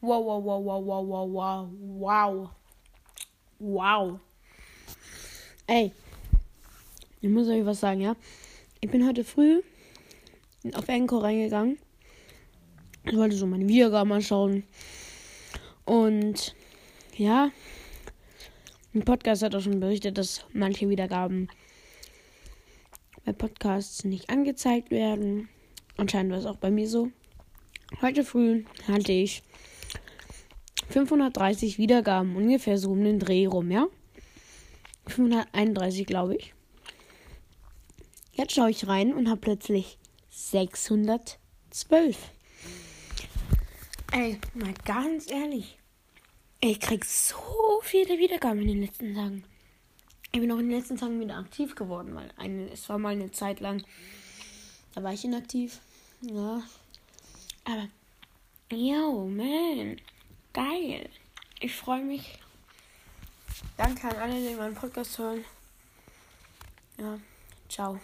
Wow, wow, wow, wow, wow, wow, wow, wow. Wow. Ey, ich muss euch was sagen, ja? Ich bin heute früh auf Enko reingegangen. Ich wollte so meine Wiedergaben anschauen. Und ja, ein Podcast hat auch schon berichtet, dass manche Wiedergaben bei Podcasts nicht angezeigt werden. Anscheinend war es auch bei mir so. Heute früh hatte ich 530 Wiedergaben, ungefähr so um den Dreh rum, ja? 531, glaube ich. Jetzt schaue ich rein und habe plötzlich 612. Ey, mal ganz ehrlich. Ich krieg so viele Wiedergaben in den letzten Tagen. Ich bin auch in den letzten Tagen wieder aktiv geworden, weil eine, es war mal eine Zeit lang, da war ich inaktiv. Ja. Aber, yo, man, geil. Ich freue mich. Danke an alle, die meinen Podcast hören. Ja, ciao.